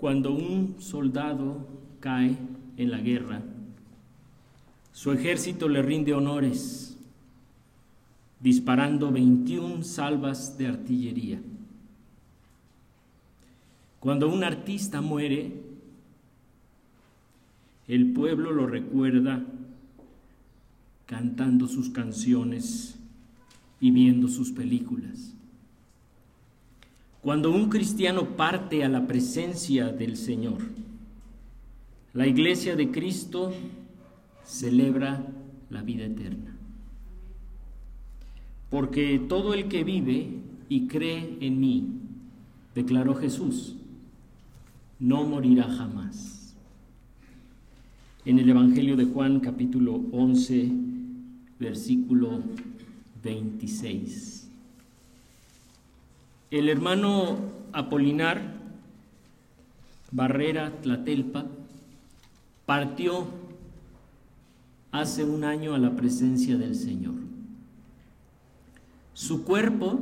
Cuando un soldado cae en la guerra, su ejército le rinde honores, disparando 21 salvas de artillería. Cuando un artista muere, el pueblo lo recuerda cantando sus canciones y viendo sus películas. Cuando un cristiano parte a la presencia del Señor, la iglesia de Cristo celebra la vida eterna. Porque todo el que vive y cree en mí, declaró Jesús, no morirá jamás. En el Evangelio de Juan capítulo 11, versículo 26. El hermano Apolinar Barrera Tlatelpa partió hace un año a la presencia del Señor. Su cuerpo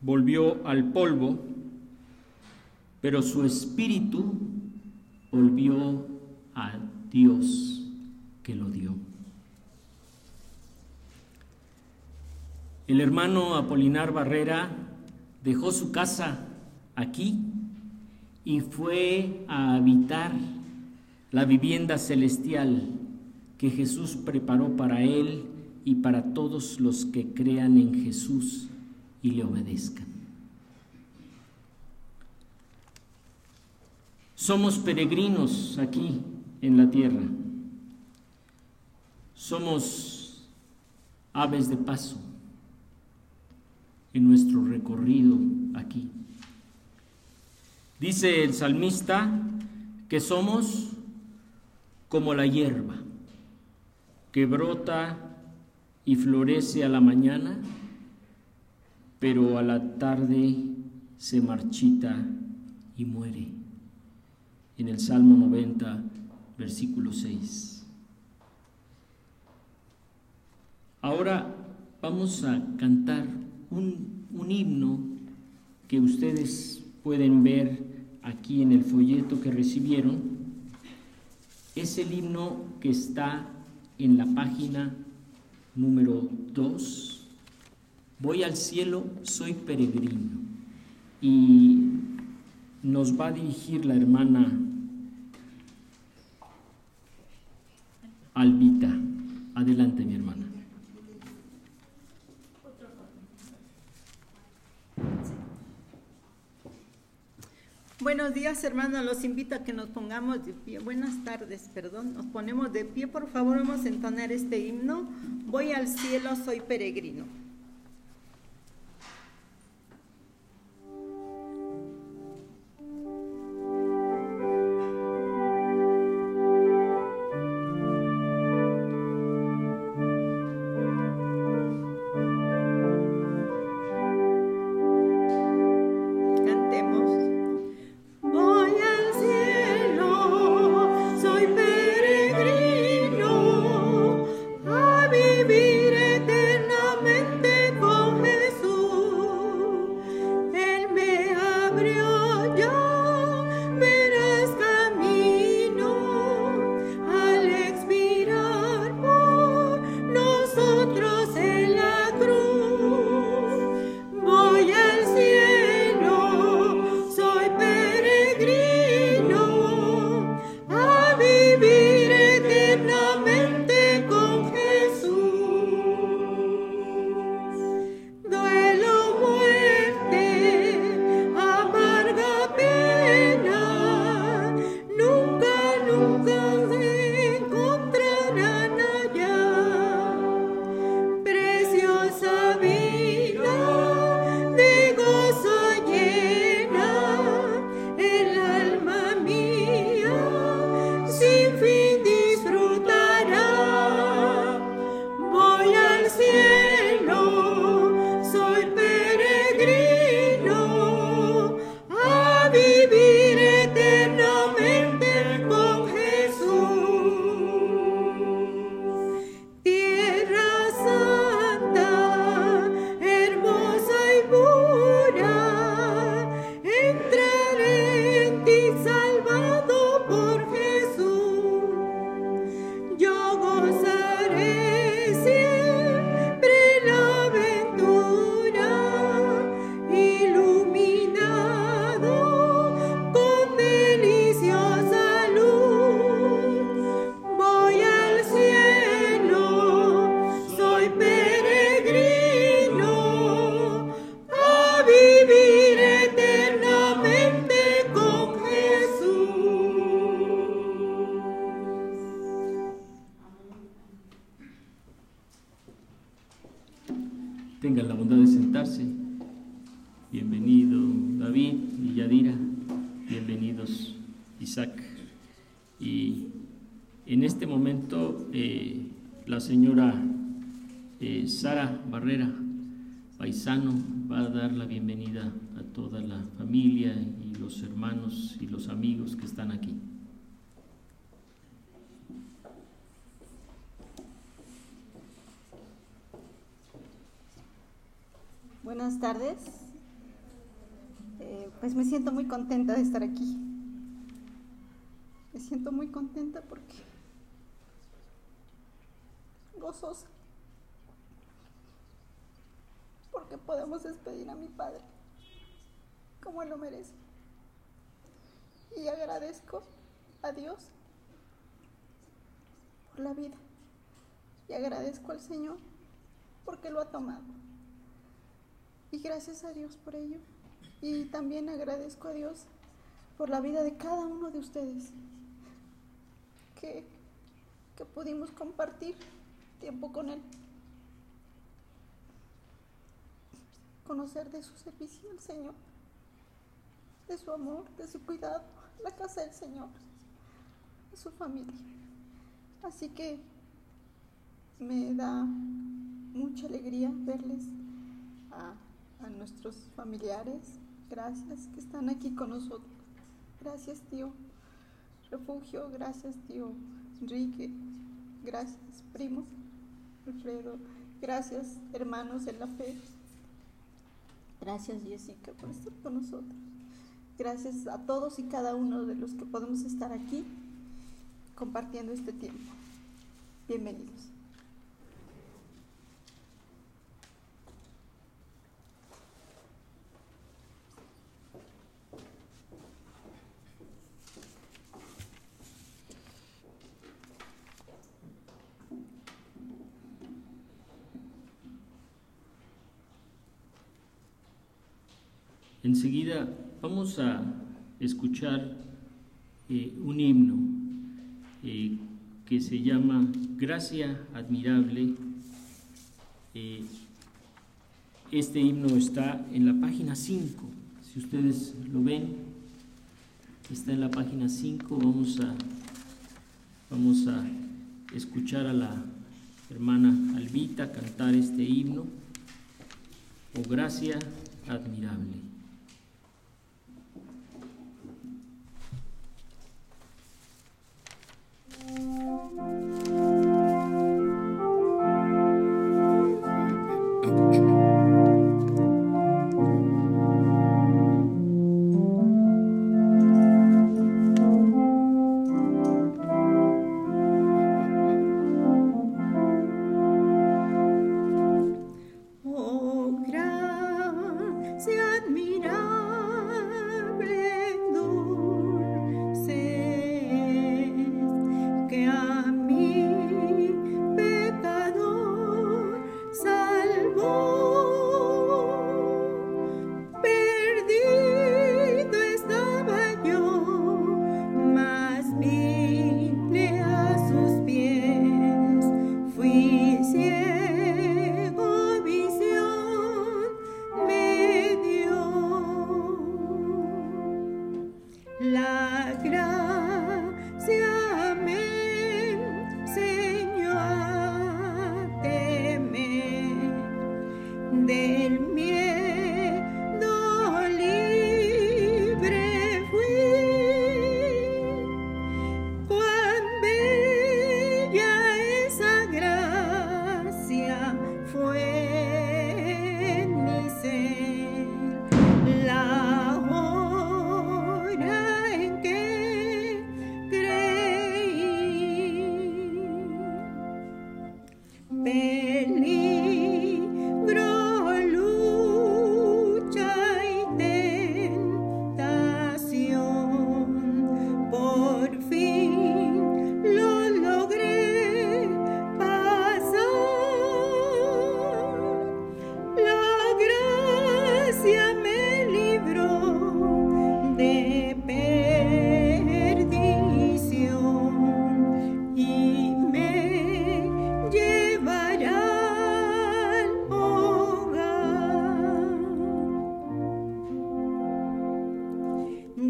volvió al polvo, pero su espíritu volvió a Dios que lo dio. El hermano Apolinar Barrera dejó su casa aquí y fue a habitar la vivienda celestial que Jesús preparó para él y para todos los que crean en Jesús y le obedezcan. Somos peregrinos aquí en la tierra. Somos aves de paso en nuestro recorrido aquí. Dice el salmista que somos como la hierba que brota y florece a la mañana, pero a la tarde se marchita y muere. En el Salmo 90, versículo 6. Ahora vamos a cantar un, un himno que ustedes pueden ver aquí en el folleto que recibieron es el himno que está en la página número 2. Voy al cielo, soy peregrino. Y nos va a dirigir la hermana Albita. Adelante, mi hermana. Buenos días, hermanos. Los invito a que nos pongamos de pie. Buenas tardes, perdón. Nos ponemos de pie. Por favor, vamos a entonar este himno. Voy al cielo, soy peregrino. Buenas tardes. Eh, pues me siento muy contenta de estar aquí. Me siento muy contenta porque gozosa. Porque podemos despedir a mi padre como él lo merece. Y agradezco a Dios por la vida. Y agradezco al Señor porque lo ha tomado. Y gracias a Dios por ello. Y también agradezco a Dios por la vida de cada uno de ustedes. Que, que pudimos compartir tiempo con Él. Conocer de su servicio al Señor. De su amor, de su cuidado. La casa del Señor. De su familia. Así que me da mucha alegría verles a a nuestros familiares, gracias que están aquí con nosotros. Gracias, tío. Refugio, gracias, tío. Enrique, gracias, primo. Alfredo, gracias, hermanos de la fe. Gracias, Jessica, por estar con nosotros. Gracias a todos y cada uno de los que podemos estar aquí compartiendo este tiempo. Bienvenidos. Enseguida vamos a escuchar eh, un himno eh, que se llama Gracia Admirable. Eh, este himno está en la página 5, si ustedes lo ven, está en la página 5, vamos a, vamos a escuchar a la hermana Albita cantar este himno, o gracia admirable.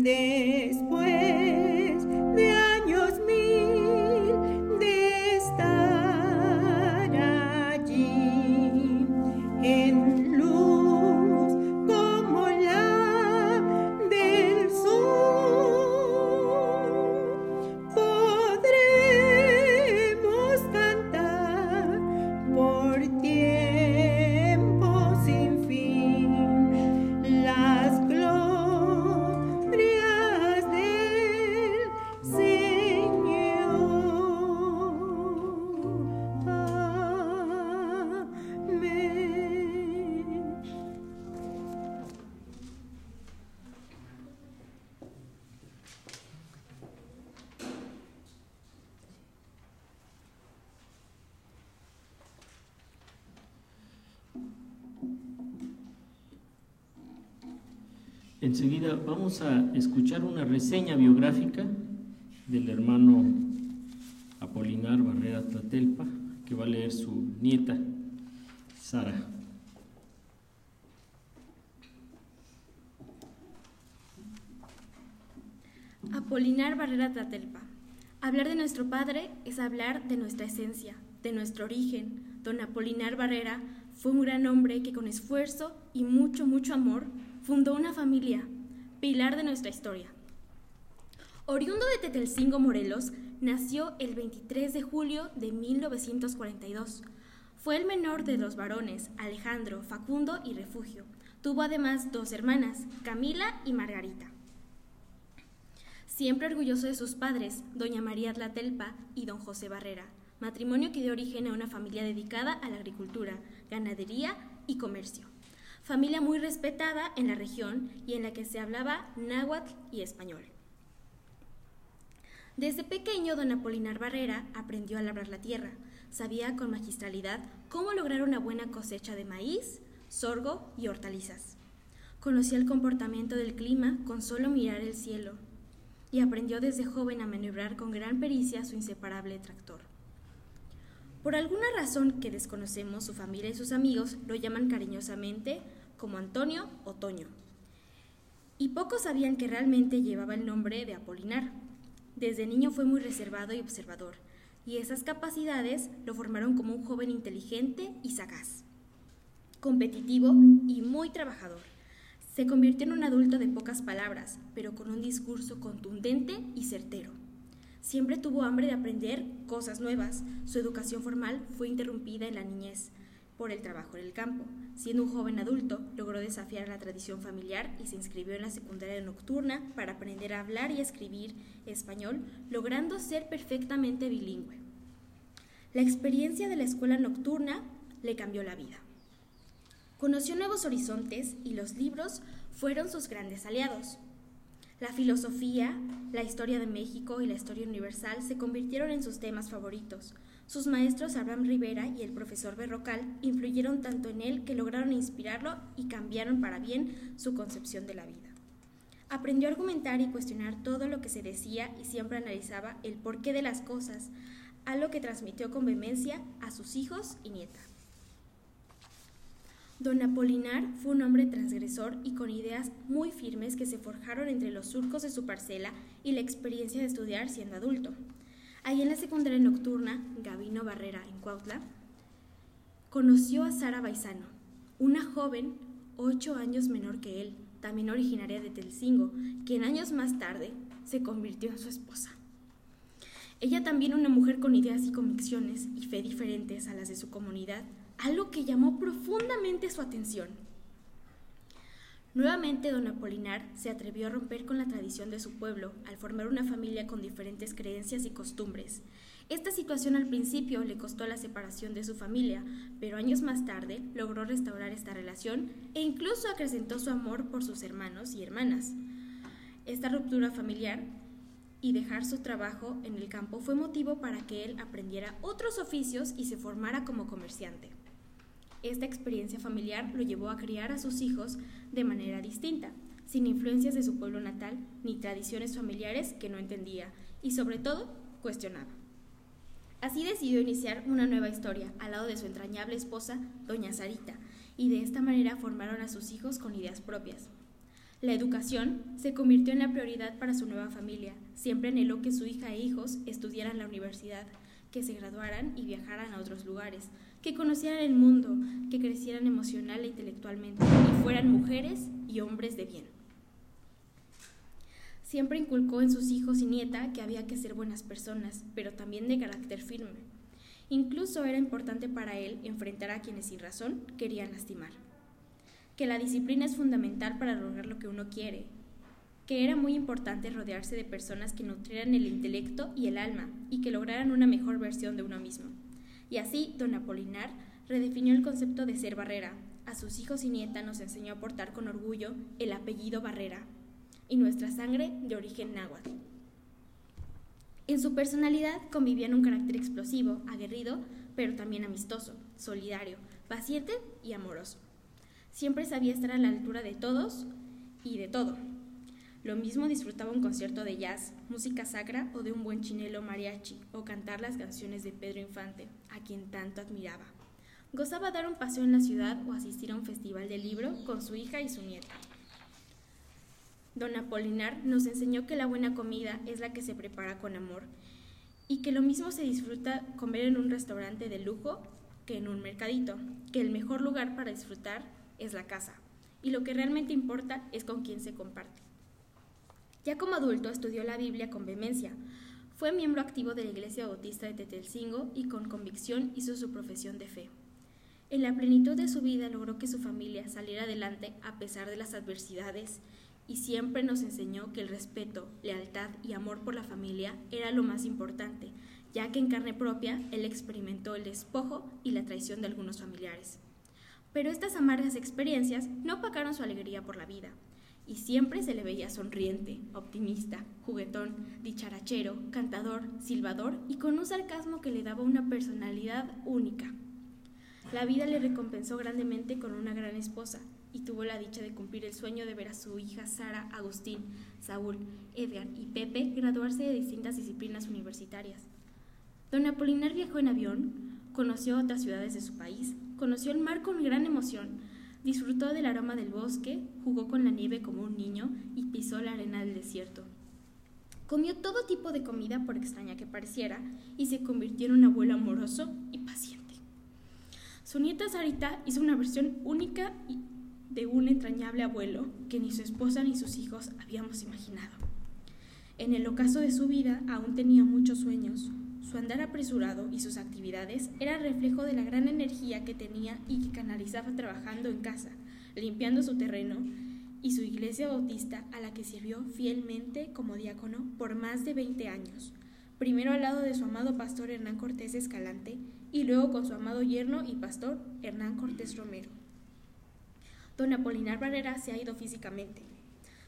name. Enseguida vamos a escuchar una reseña biográfica del hermano Apolinar Barrera Tlatelpa, que va a leer su nieta, Sara. Apolinar Barrera Tlatelpa. Hablar de nuestro Padre es hablar de nuestra esencia, de nuestro origen. Don Apolinar Barrera fue un gran hombre que con esfuerzo y mucho, mucho amor fundó una familia, pilar de nuestra historia. Oriundo de Tetelcingo, Morelos, nació el 23 de julio de 1942. Fue el menor de los varones, Alejandro, Facundo y Refugio. Tuvo además dos hermanas, Camila y Margarita. Siempre orgulloso de sus padres, doña María Tlatelpa y don José Barrera, matrimonio que dio origen a una familia dedicada a la agricultura, ganadería y comercio familia muy respetada en la región y en la que se hablaba náhuatl y español. Desde pequeño, don Apolinar Barrera aprendió a labrar la tierra. Sabía con magistralidad cómo lograr una buena cosecha de maíz, sorgo y hortalizas. Conocía el comportamiento del clima con solo mirar el cielo y aprendió desde joven a maniobrar con gran pericia su inseparable tractor. Por alguna razón que desconocemos, su familia y sus amigos lo llaman cariñosamente como Antonio Otoño. Y pocos sabían que realmente llevaba el nombre de Apolinar. Desde niño fue muy reservado y observador, y esas capacidades lo formaron como un joven inteligente y sagaz, competitivo y muy trabajador. Se convirtió en un adulto de pocas palabras, pero con un discurso contundente y certero. Siempre tuvo hambre de aprender cosas nuevas. Su educación formal fue interrumpida en la niñez, por el trabajo en el campo. Siendo un joven adulto, logró desafiar la tradición familiar y se inscribió en la secundaria nocturna para aprender a hablar y escribir español, logrando ser perfectamente bilingüe. La experiencia de la escuela nocturna le cambió la vida. Conoció nuevos horizontes y los libros fueron sus grandes aliados. La filosofía, la historia de México y la historia universal se convirtieron en sus temas favoritos, sus maestros Abraham Rivera y el profesor Berrocal influyeron tanto en él que lograron inspirarlo y cambiaron para bien su concepción de la vida. Aprendió a argumentar y cuestionar todo lo que se decía y siempre analizaba el porqué de las cosas, algo que transmitió con vehemencia a sus hijos y nietas. Don Apolinar fue un hombre transgresor y con ideas muy firmes que se forjaron entre los surcos de su parcela y la experiencia de estudiar siendo adulto. Ahí en la secundaria nocturna, Gabino Barrera, en Cuautla, conoció a Sara Baizano, una joven ocho años menor que él, también originaria de Telcingo, quien años más tarde se convirtió en su esposa. Ella también una mujer con ideas y convicciones y fe diferentes a las de su comunidad, algo que llamó profundamente su atención. Nuevamente don Apolinar se atrevió a romper con la tradición de su pueblo al formar una familia con diferentes creencias y costumbres. Esta situación al principio le costó la separación de su familia, pero años más tarde logró restaurar esta relación e incluso acrecentó su amor por sus hermanos y hermanas. Esta ruptura familiar y dejar su trabajo en el campo fue motivo para que él aprendiera otros oficios y se formara como comerciante. Esta experiencia familiar lo llevó a criar a sus hijos de manera distinta, sin influencias de su pueblo natal ni tradiciones familiares que no entendía y sobre todo cuestionaba. Así decidió iniciar una nueva historia al lado de su entrañable esposa, doña Sarita, y de esta manera formaron a sus hijos con ideas propias. La educación se convirtió en la prioridad para su nueva familia. Siempre anheló que su hija e hijos estudiaran la universidad, que se graduaran y viajaran a otros lugares, que conocieran el mundo, que crecieran emocional e intelectualmente y fueran mujeres y hombres de bien. Siempre inculcó en sus hijos y nieta que había que ser buenas personas, pero también de carácter firme. Incluso era importante para él enfrentar a quienes sin razón querían lastimar. Que la disciplina es fundamental para lograr lo que uno quiere. Que era muy importante rodearse de personas que nutrieran el intelecto y el alma y que lograran una mejor versión de uno mismo. Y así, don Apolinar redefinió el concepto de ser Barrera. A sus hijos y nieta nos enseñó a portar con orgullo el apellido Barrera y nuestra sangre de origen náhuatl. En su personalidad convivían un carácter explosivo, aguerrido, pero también amistoso, solidario, paciente y amoroso. Siempre sabía estar a la altura de todos y de todo. Lo mismo disfrutaba un concierto de jazz, música sacra o de un buen chinelo mariachi, o cantar las canciones de Pedro Infante, a quien tanto admiraba. Gozaba dar un paseo en la ciudad o asistir a un festival de libro con su hija y su nieta. Don Apolinar nos enseñó que la buena comida es la que se prepara con amor y que lo mismo se disfruta comer en un restaurante de lujo que en un mercadito, que el mejor lugar para disfrutar es la casa y lo que realmente importa es con quién se comparte. Ya como adulto estudió la Biblia con vehemencia, fue miembro activo de la Iglesia Bautista de Tetelcingo y con convicción hizo su profesión de fe. En la plenitud de su vida logró que su familia saliera adelante a pesar de las adversidades y siempre nos enseñó que el respeto, lealtad y amor por la familia era lo más importante, ya que en carne propia él experimentó el despojo y la traición de algunos familiares. Pero estas amargas experiencias no opacaron su alegría por la vida, y siempre se le veía sonriente, optimista, juguetón, dicharachero, cantador, silbador y con un sarcasmo que le daba una personalidad única. La vida le recompensó grandemente con una gran esposa, y tuvo la dicha de cumplir el sueño de ver a su hija Sara, Agustín, Saúl, Edgar y Pepe graduarse de distintas disciplinas universitarias. Don Apolinar viajó en avión, conoció otras ciudades de su país, conoció el mar con gran emoción, disfrutó del aroma del bosque, jugó con la nieve como un niño y pisó la arena del desierto. Comió todo tipo de comida, por extraña que pareciera, y se convirtió en un abuelo amoroso y paciente. Su nieta Sarita hizo una versión única de un entrañable abuelo que ni su esposa ni sus hijos habíamos imaginado. En el ocaso de su vida aún tenía muchos sueños. Su andar apresurado y sus actividades eran reflejo de la gran energía que tenía y que canalizaba trabajando en casa, limpiando su terreno y su iglesia bautista a la que sirvió fielmente como diácono por más de 20 años, primero al lado de su amado pastor Hernán Cortés Escalante y luego con su amado yerno y pastor Hernán Cortés Romero. Don Apolinar Barrera se ha ido físicamente.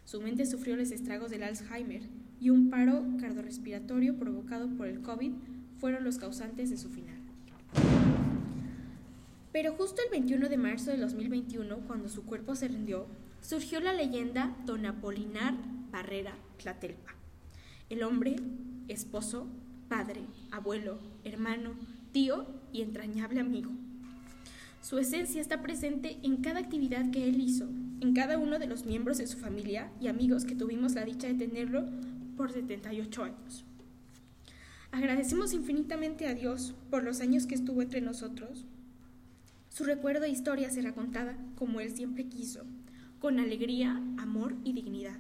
Su mente sufrió los estragos del Alzheimer y un paro cardiorrespiratorio provocado por el COVID fueron los causantes de su final. Pero justo el 21 de marzo de 2021, cuando su cuerpo se rindió, surgió la leyenda Don Apolinar Barrera Tlatelpa. El hombre, esposo, padre, abuelo, hermano, tío y entrañable amigo. Su esencia está presente en cada actividad que él hizo, en cada uno de los miembros de su familia y amigos que tuvimos la dicha de tenerlo por 78 años. Agradecemos infinitamente a Dios por los años que estuvo entre nosotros. Su recuerdo e historia será contada como él siempre quiso, con alegría, amor y dignidad.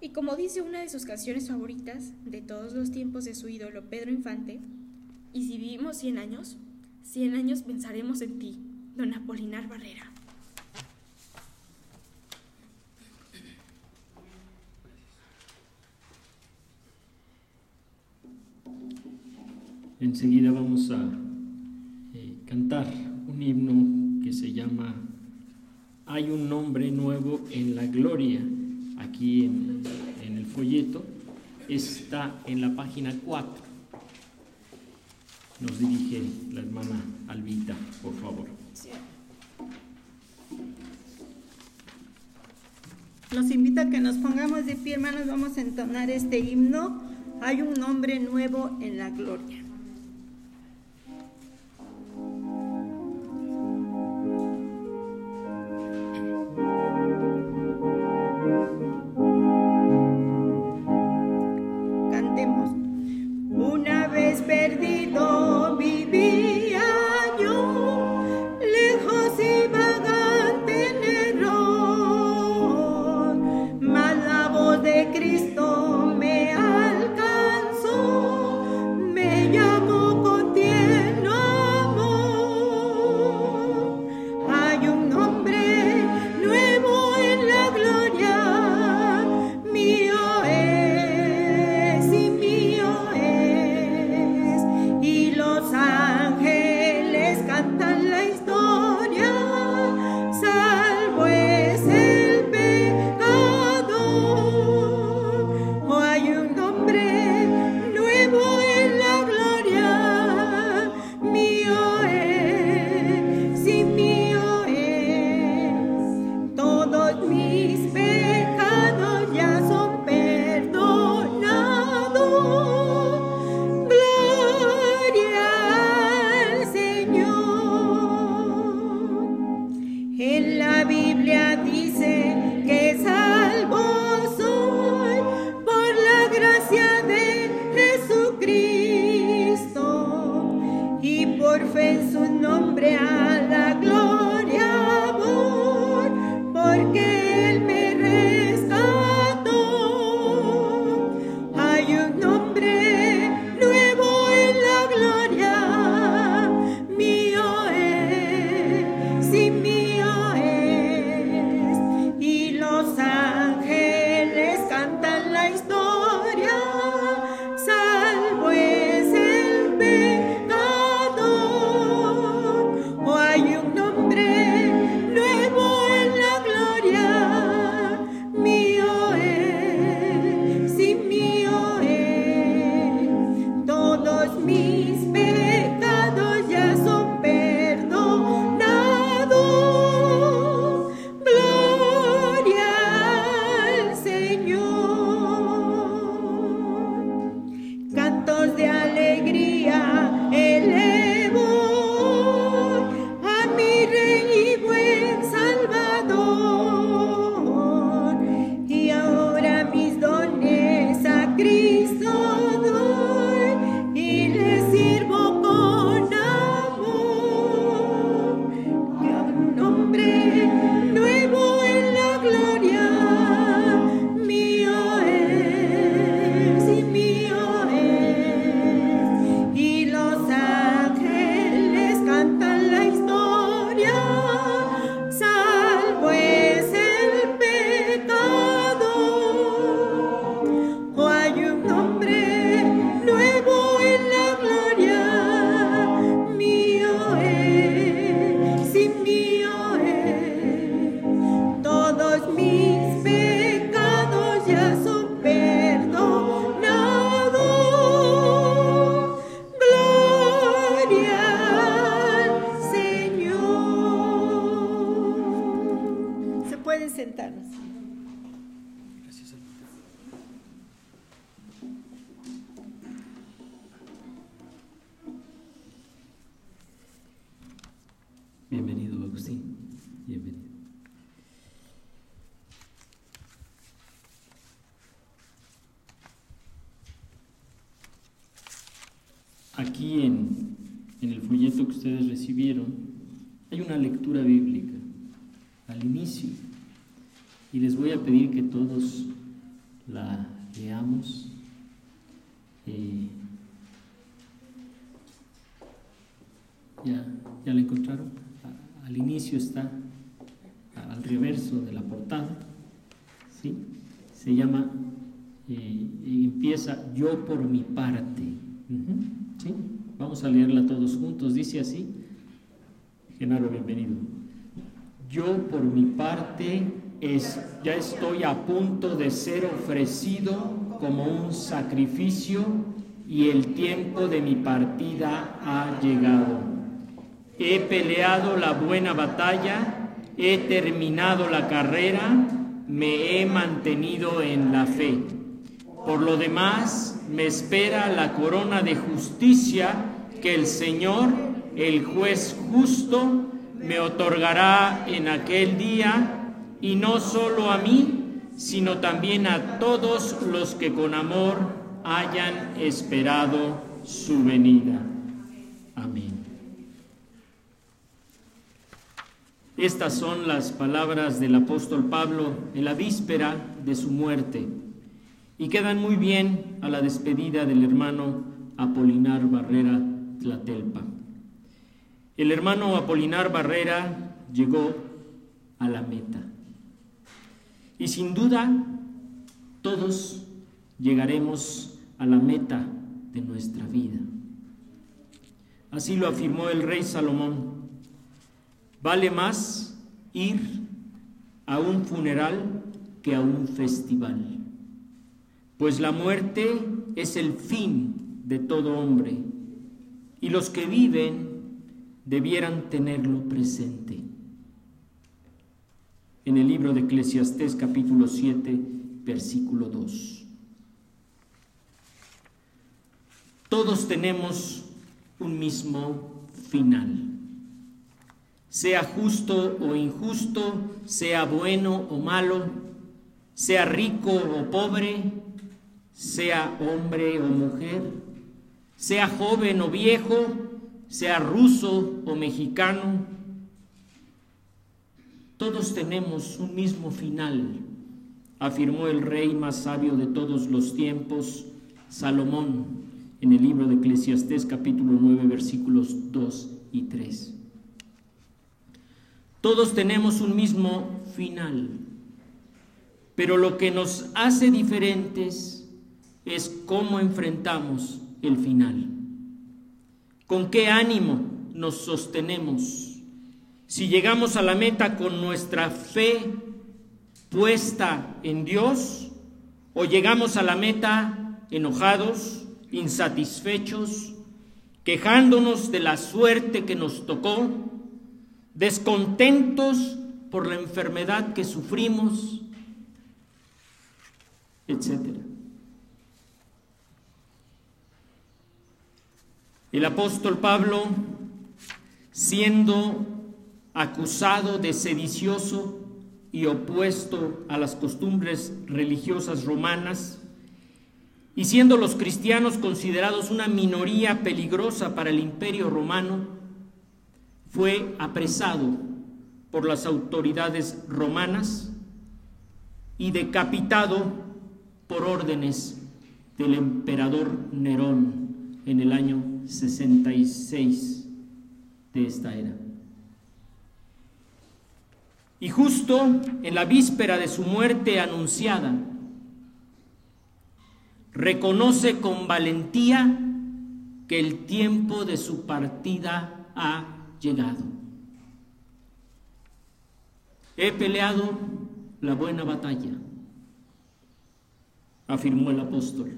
Y como dice una de sus canciones favoritas de todos los tiempos de su ídolo Pedro Infante, y si vivimos 100 años, Cien años pensaremos en ti, don Apolinar Barrera. Enseguida vamos a eh, cantar un himno que se llama Hay un nombre nuevo en la gloria, aquí en, en el folleto. Está en la página 4 nos dirige la hermana Albita, por favor. Nos invita a que nos pongamos de pie, hermanos, vamos a entonar este himno. Hay un nombre nuevo en la gloria. Aquí en, el folleto que ustedes recibieron hay una lectura bíblica al inicio. Y les voy a pedir que todos la leamos. Eh, ¿ya, ¿Ya la encontraron? Al inicio está, al reverso de la portada, ¿sí? Se llama, eh, empieza yo por mi parte. Vamos a leerla todos juntos. Dice así, Genaro, bienvenido. Yo por mi parte es, ya estoy a punto de ser ofrecido como un sacrificio y el tiempo de mi partida ha llegado. He peleado la buena batalla, he terminado la carrera, me he mantenido en la fe. Por lo demás, me espera la corona de justicia que el Señor, el juez justo, me otorgará en aquel día, y no solo a mí, sino también a todos los que con amor hayan esperado su venida. Estas son las palabras del apóstol Pablo en la víspera de su muerte y quedan muy bien a la despedida del hermano Apolinar Barrera Tlatelpa. El hermano Apolinar Barrera llegó a la meta. Y sin duda, todos llegaremos a la meta de nuestra vida. Así lo afirmó el rey Salomón. Vale más ir a un funeral que a un festival, pues la muerte es el fin de todo hombre y los que viven debieran tenerlo presente. En el libro de Eclesiastés capítulo 7, versículo 2. Todos tenemos un mismo final. Sea justo o injusto, sea bueno o malo, sea rico o pobre, sea hombre o mujer, sea joven o viejo, sea ruso o mexicano, todos tenemos un mismo final, afirmó el rey más sabio de todos los tiempos, Salomón, en el libro de Eclesiastés capítulo 9 versículos 2 y 3. Todos tenemos un mismo final, pero lo que nos hace diferentes es cómo enfrentamos el final. ¿Con qué ánimo nos sostenemos? Si llegamos a la meta con nuestra fe puesta en Dios o llegamos a la meta enojados, insatisfechos, quejándonos de la suerte que nos tocó, descontentos por la enfermedad que sufrimos, etc. El apóstol Pablo, siendo acusado de sedicioso y opuesto a las costumbres religiosas romanas, y siendo los cristianos considerados una minoría peligrosa para el imperio romano, fue apresado por las autoridades romanas y decapitado por órdenes del emperador Nerón en el año 66 de esta era. Y justo en la víspera de su muerte anunciada, reconoce con valentía que el tiempo de su partida ha llegado. He peleado la buena batalla, afirmó el apóstol.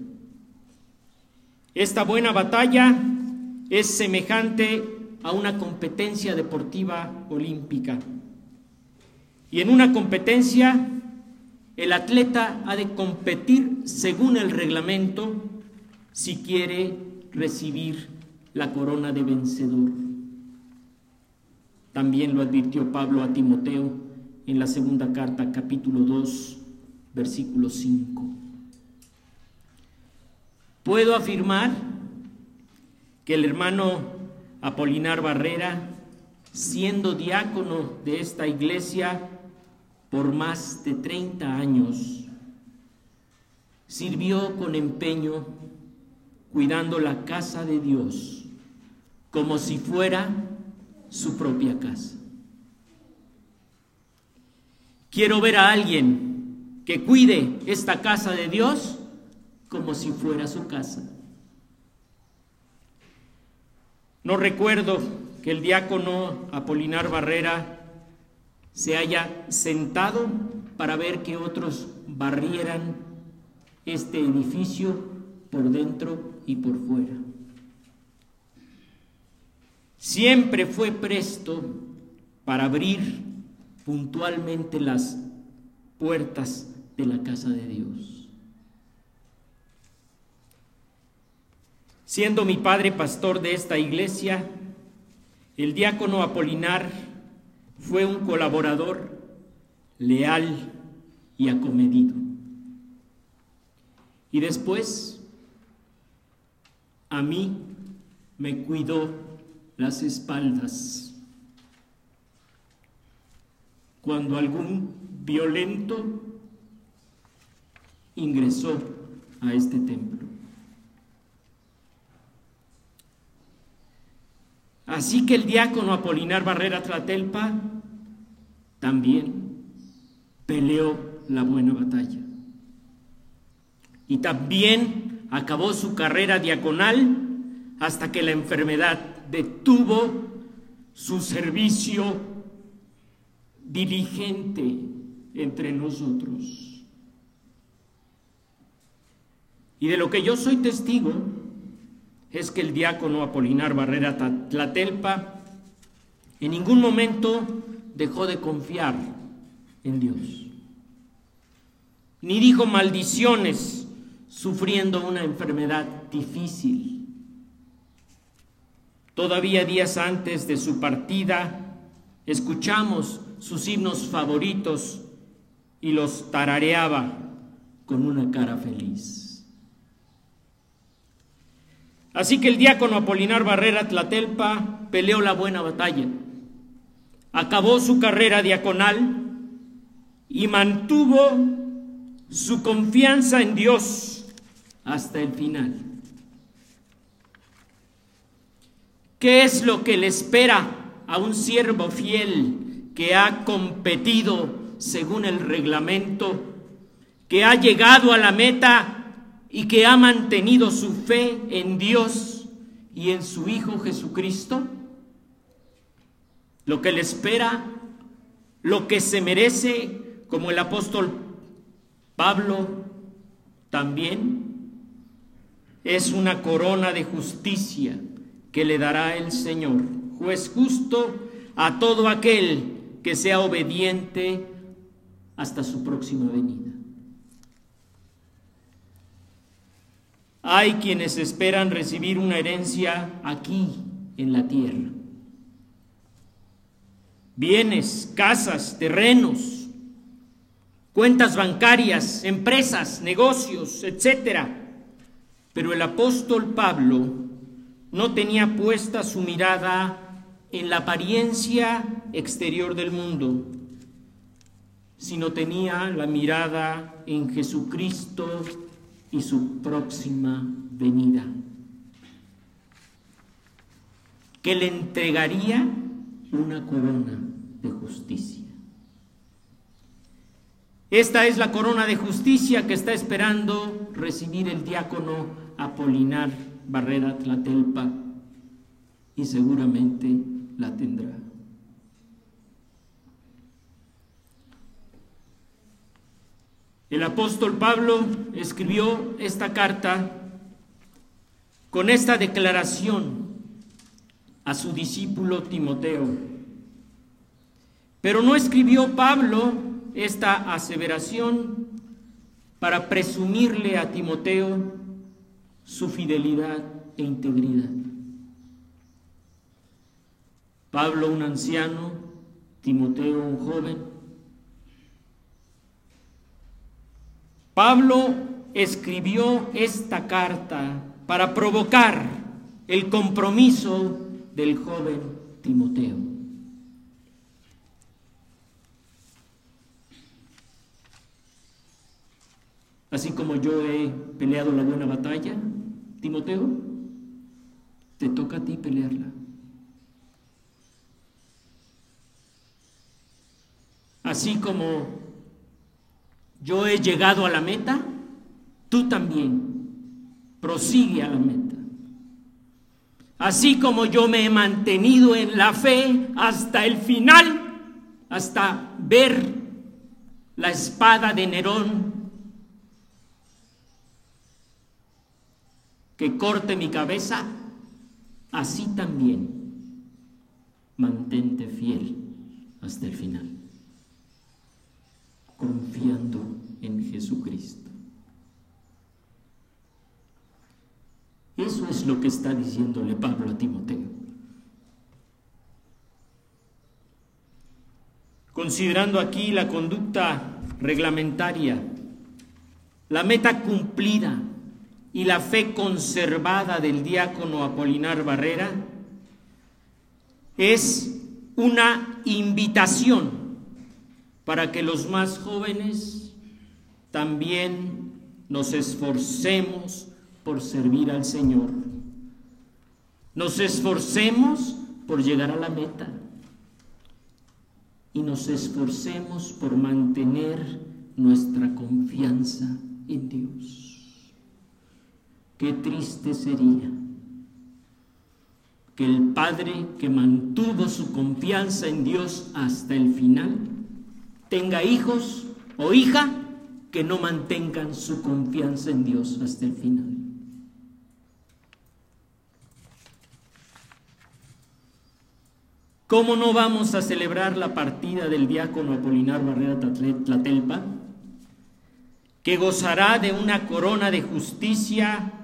Esta buena batalla es semejante a una competencia deportiva olímpica. Y en una competencia el atleta ha de competir según el reglamento si quiere recibir la corona de vencedor. También lo advirtió Pablo a Timoteo en la segunda carta, capítulo 2, versículo 5. Puedo afirmar que el hermano Apolinar Barrera, siendo diácono de esta iglesia, por más de 30 años. Sirvió con empeño cuidando la casa de Dios como si fuera su propia casa. Quiero ver a alguien que cuide esta casa de Dios como si fuera su casa. No recuerdo que el diácono Apolinar Barrera se haya sentado para ver que otros barrieran este edificio por dentro y por fuera. Siempre fue presto para abrir puntualmente las puertas de la casa de Dios. Siendo mi padre pastor de esta iglesia, el diácono Apolinar fue un colaborador leal y acomedido. Y después, a mí me cuidó las espaldas. Cuando algún violento ingresó a este templo. Así que el diácono Apolinar Barrera Tlatelpa también peleó la buena batalla. Y también acabó su carrera diaconal hasta que la enfermedad detuvo su servicio diligente entre nosotros. Y de lo que yo soy testigo es que el diácono Apolinar Barrera Tlatelpa en ningún momento dejó de confiar en Dios, ni dijo maldiciones sufriendo una enfermedad difícil. Todavía días antes de su partida, escuchamos sus himnos favoritos y los tarareaba con una cara feliz. Así que el diácono Apolinar Barrera Tlatelpa peleó la buena batalla, acabó su carrera diaconal y mantuvo su confianza en Dios hasta el final. ¿Qué es lo que le espera a un siervo fiel que ha competido según el reglamento, que ha llegado a la meta y que ha mantenido su fe en Dios y en su Hijo Jesucristo? Lo que le espera, lo que se merece, como el apóstol Pablo también, es una corona de justicia que le dará el Señor, juez justo, a todo aquel que sea obediente hasta su próxima venida. Hay quienes esperan recibir una herencia aquí en la tierra. Bienes, casas, terrenos, cuentas bancarias, empresas, negocios, etc. Pero el apóstol Pablo no tenía puesta su mirada en la apariencia exterior del mundo, sino tenía la mirada en Jesucristo y su próxima venida, que le entregaría una corona de justicia. Esta es la corona de justicia que está esperando recibir el diácono Apolinar Barrera Tlatelpa y seguramente la tendrá. El apóstol Pablo escribió esta carta con esta declaración a su discípulo Timoteo. Pero no escribió Pablo esta aseveración para presumirle a Timoteo su fidelidad e integridad. Pablo un anciano, Timoteo un joven, Pablo escribió esta carta para provocar el compromiso del joven Timoteo. Así como yo he peleado la buena batalla, Timoteo, te toca a ti pelearla. Así como yo he llegado a la meta, tú también prosigue a la meta. Así como yo me he mantenido en la fe hasta el final, hasta ver la espada de Nerón que corte mi cabeza, así también mantente fiel hasta el final confiando en Jesucristo. Eso es lo que está diciéndole Pablo a Timoteo. Considerando aquí la conducta reglamentaria, la meta cumplida y la fe conservada del diácono Apolinar Barrera, es una invitación para que los más jóvenes también nos esforcemos por servir al Señor. Nos esforcemos por llegar a la meta. Y nos esforcemos por mantener nuestra confianza en Dios. Qué triste sería que el Padre que mantuvo su confianza en Dios hasta el final tenga hijos o hija que no mantengan su confianza en Dios hasta el final. ¿Cómo no vamos a celebrar la partida del diácono Apolinar Barrera Tlatelpa, que gozará de una corona de justicia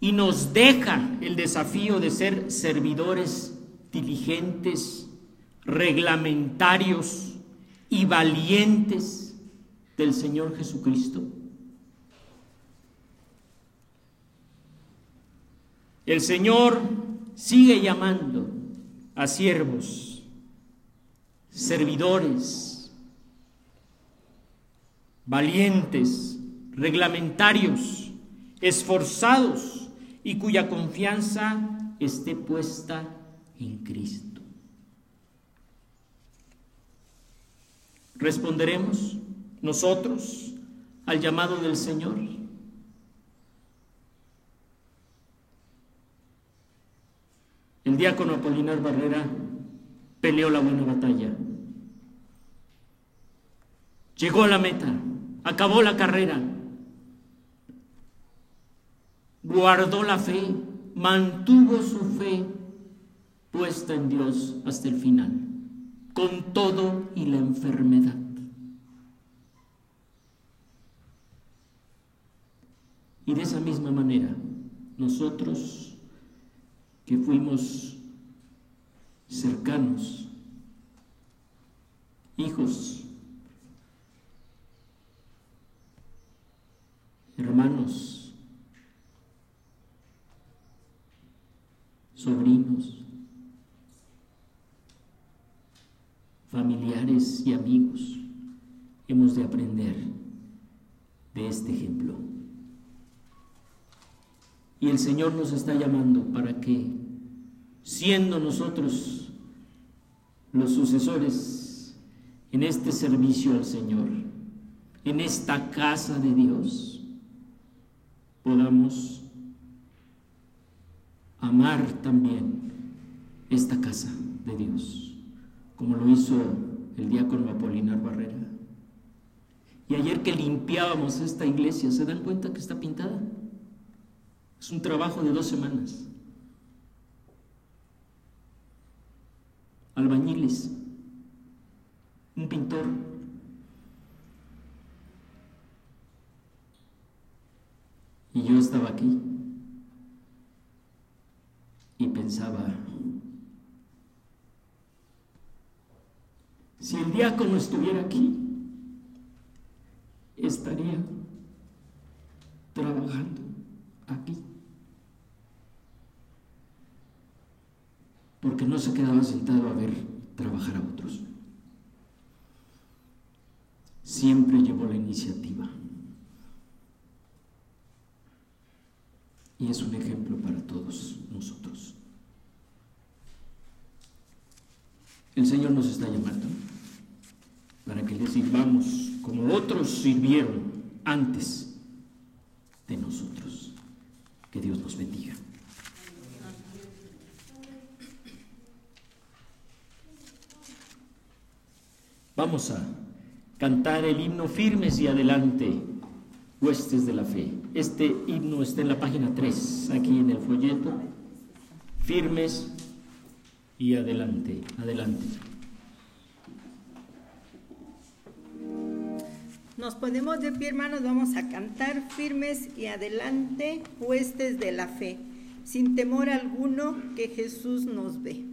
y nos deja el desafío de ser servidores diligentes, reglamentarios y valientes del Señor Jesucristo. El Señor sigue llamando a siervos, servidores, valientes, reglamentarios, esforzados, y cuya confianza esté puesta en Cristo. ¿Responderemos nosotros al llamado del Señor? El diácono Apolinar Barrera peleó la buena batalla. Llegó a la meta, acabó la carrera, guardó la fe, mantuvo su fe puesta en Dios hasta el final, con todo y la enfermedad. Y de esa misma manera, nosotros que fuimos cercanos, hijos, hermanos, sobrinos, familiares y amigos, hemos de aprender de este ejemplo. Y el Señor nos está llamando para que, siendo nosotros los sucesores en este servicio al Señor, en esta casa de Dios, podamos amar también esta casa de Dios, como lo hizo el diácono Apolinar Barrera. Y ayer que limpiábamos esta iglesia, ¿se dan cuenta que está pintada? Es un trabajo de dos semanas. Albañiles, un pintor. Y yo estaba aquí y pensaba, si el diácono estuviera aquí, estaría trabajando aquí. Porque no se quedaba sentado a ver trabajar a otros. Siempre llevó la iniciativa. Y es un ejemplo para todos nosotros. El Señor nos está llamando para que le sirvamos como otros sirvieron antes de nosotros. Que Dios nos bendiga. Vamos a cantar el himno firmes y adelante huestes de la fe. Este himno está en la página 3, aquí en el folleto. Firmes y adelante, adelante. Nos ponemos de pie, hermanos, vamos a cantar firmes y adelante, huestes de la fe, sin temor alguno que Jesús nos ve.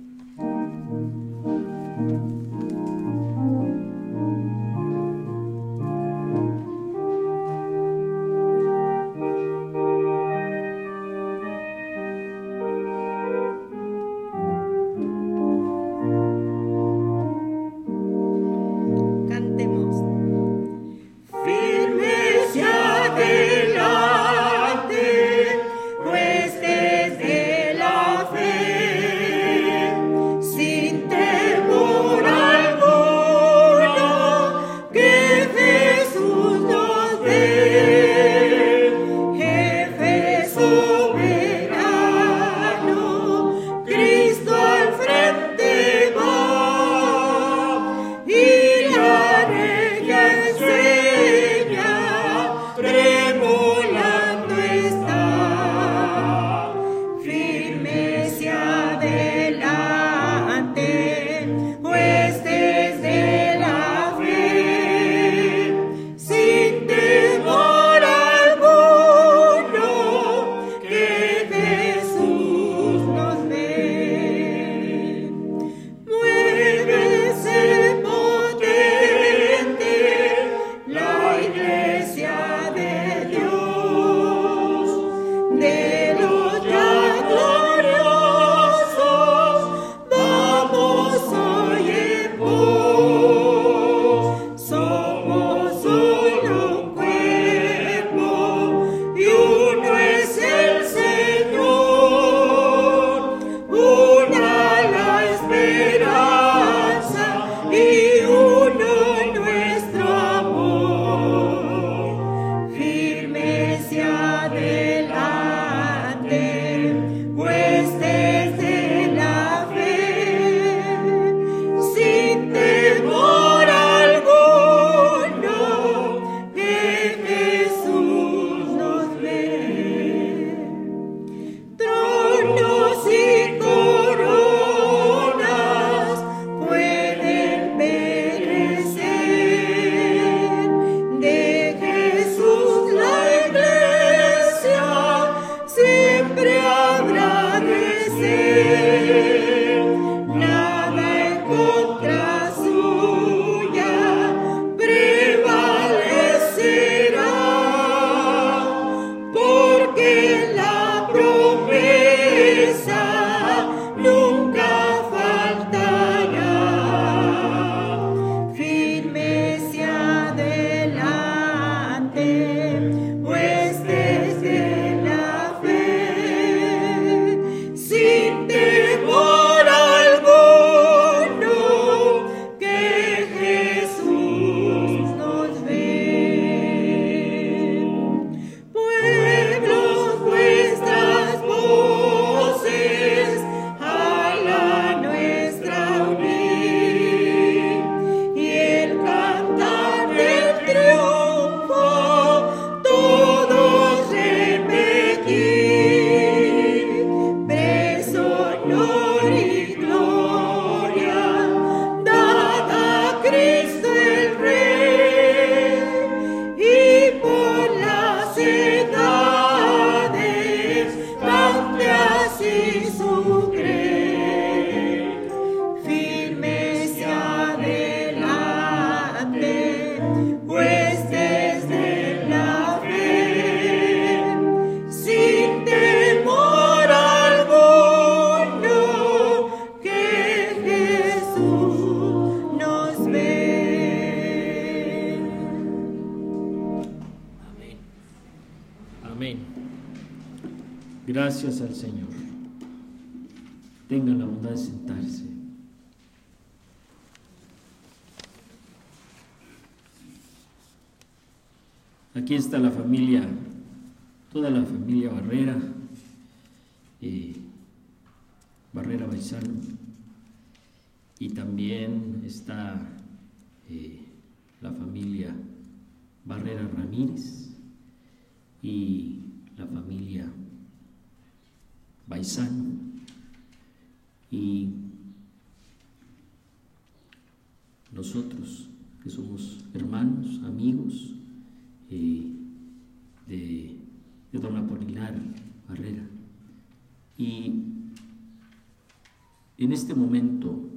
En este momento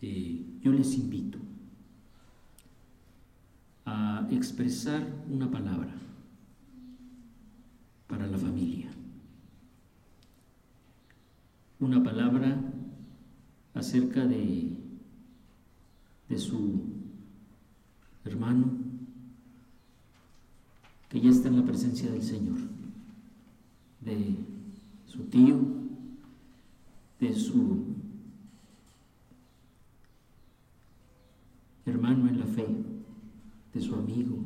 eh, yo les invito a expresar una palabra para la familia. Una palabra acerca de, de su hermano que ya está en la presencia del Señor, de su tío, de su hermano en la fe, de su amigo,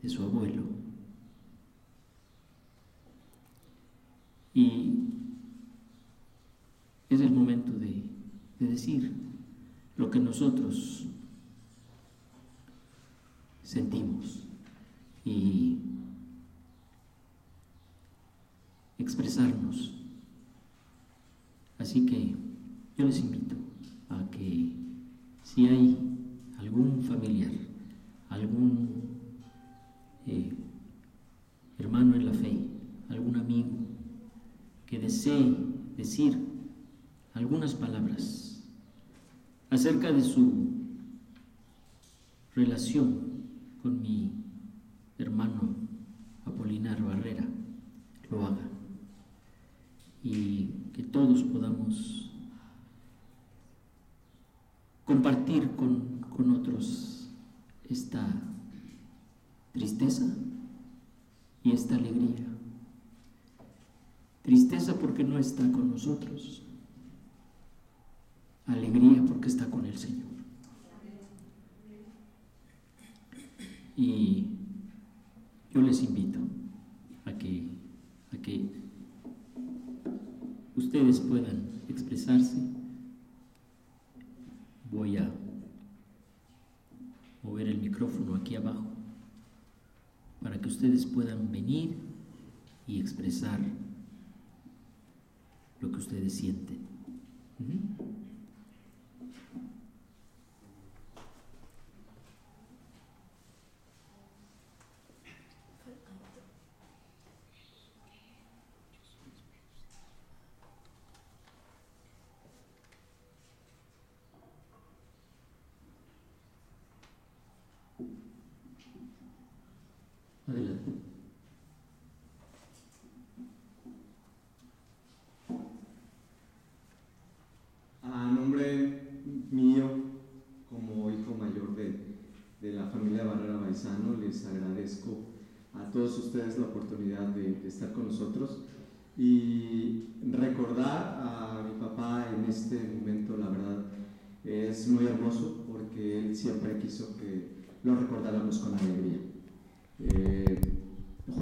de su abuelo. Y es el momento de, decir lo que nosotros sentimos y expresarnos. Así que yo les invito a que si hay algún familiar, algún eh, hermano en la fe, algún amigo que desee decir algunas palabras acerca de su relación con mi hermano Apolinar Barrera, lo haga. Y que todos podamos compartir con, con otros esta tristeza y esta alegría. Tristeza porque no está con nosotros. Alegría porque está con el Señor. Y yo les invito a que, a que ustedes puedan expresarse voy a mover el micrófono aquí abajo para que ustedes puedan venir y expresar lo que ustedes sienten nombre mío, como hijo mayor de, la familia Barrera Baizano, les agradezco a ustedes la oportunidad de, estar con nosotros y recordar a mi papá en este momento, la verdad, es muy hermoso porque él siempre quiso que lo recordáramos con alegría. Eh,